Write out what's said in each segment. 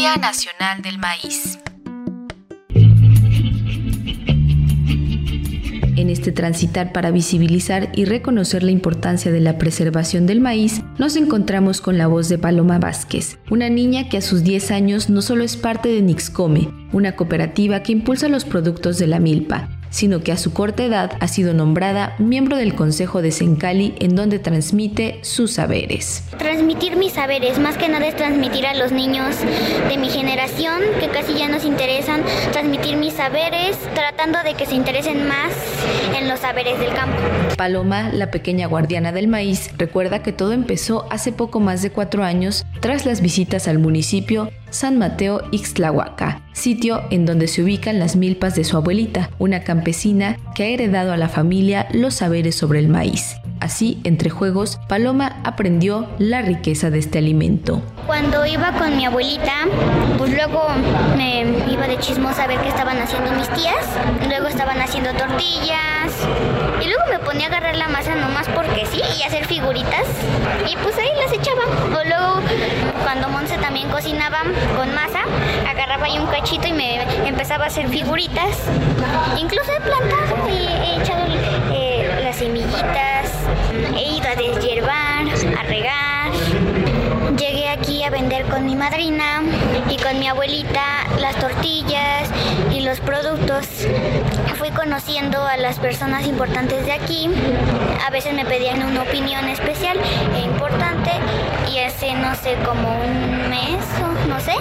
Día Nacional del Maíz. En este transitar para visibilizar y reconocer la importancia de la preservación del maíz, nos encontramos con la voz de Paloma Vázquez, una niña que a sus 10 años no solo es parte de Nixcome, una cooperativa que impulsa los productos de la milpa, sino que a su corta edad ha sido nombrada miembro del Consejo de Sencali en donde transmite sus saberes. Transmitir mis saberes, más que nada es transmitir a los niños de mi generación que casi ya nos interesan, transmitir mis saberes, tratando de que se interesen más en los saberes del campo. Paloma, la pequeña guardiana del maíz, recuerda que todo empezó hace poco más de cuatro años tras las visitas al municipio San Mateo Ixtlahuaca, sitio en donde se ubican las milpas de su abuelita, una campesina que ha heredado a la familia los saberes sobre el maíz. Así, entre juegos, Paloma aprendió la riqueza de este alimento. Cuando iba con mi abuelita, pues luego me iba de chismosa a ver qué estaban haciendo mis tías. Luego estaban haciendo tortillas. Y luego me ponía a agarrar la masa nomás porque sí y hacer figuritas. Y pues ahí las echaba. O luego, cuando Monse también cocinaba con masa, agarraba ahí un cachito y me empezaba a hacer figuritas. Incluso he plantado y he echado eh, las semillitas. He ido a deshiervar, a regar. Llegué aquí a vender con mi madrina y con mi abuelita las tortillas y los productos. Fui conociendo a las personas importantes de aquí. A veces me pedían una opinión especial e importante y hace no sé como un mes no sé,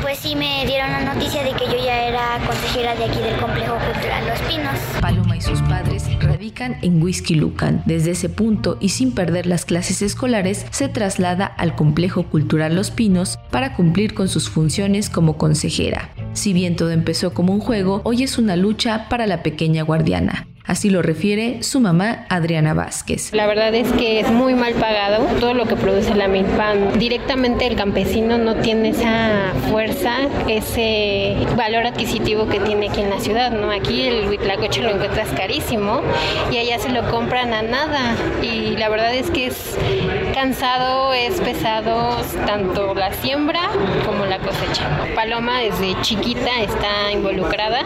pues sí me dieron la noticia de que yo ya era consejera de aquí del complejo cultural Los Pinos. Paloma y sus padres radican en Whisky Lucan. Desde ese punto y sin perder las clases escolares, se traslada al complejo cultural Los Pinos para cumplir con sus funciones como consejera. Si bien todo empezó como un juego, hoy es una lucha para la pequeña guardiana. Así lo refiere su mamá Adriana Vázquez. La verdad es que es muy mal pagado todo lo que produce la milpa. Directamente el campesino no tiene esa fuerza, ese valor adquisitivo que tiene aquí en la ciudad. ¿no? Aquí el huitlacoche lo encuentras carísimo y allá se lo compran a nada. Y la verdad es que es cansado, es pesado tanto la siembra como la cosecha. Paloma desde chiquita está involucrada.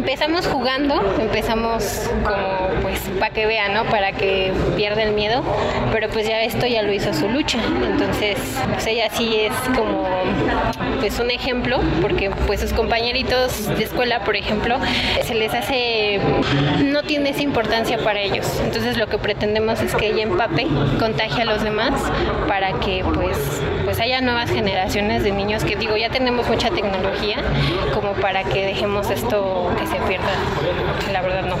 Empezamos jugando, empezamos como pues para que vea, ¿no? Para que pierda el miedo, pero pues ya esto ya lo hizo su lucha, entonces pues ella sí es como pues un ejemplo, porque pues sus compañeritos de escuela, por ejemplo, se les hace, no tiene esa importancia para ellos, entonces lo que pretendemos es que ella empape, contagie a los demás para que pues pues haya nuevas generaciones de niños que digo, ya tenemos mucha tecnología como para que dejemos esto que se pierda, la verdad no.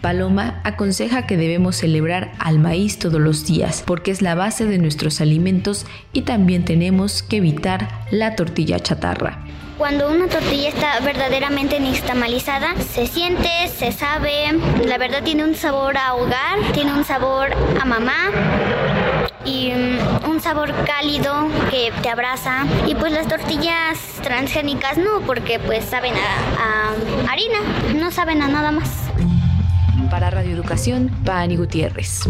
Paloma aconseja que debemos celebrar al maíz todos los días porque es la base de nuestros alimentos y también tenemos que evitar la tortilla chatarra. Cuando una tortilla está verdaderamente nixtamalizada, se siente, se sabe, la verdad tiene un sabor a hogar, tiene un sabor a mamá y mm, un sabor cálido que te abraza. Y pues las tortillas transgénicas no, porque pues saben a, a harina, no saben a nada más. Para Radio Educación, Pani Gutiérrez.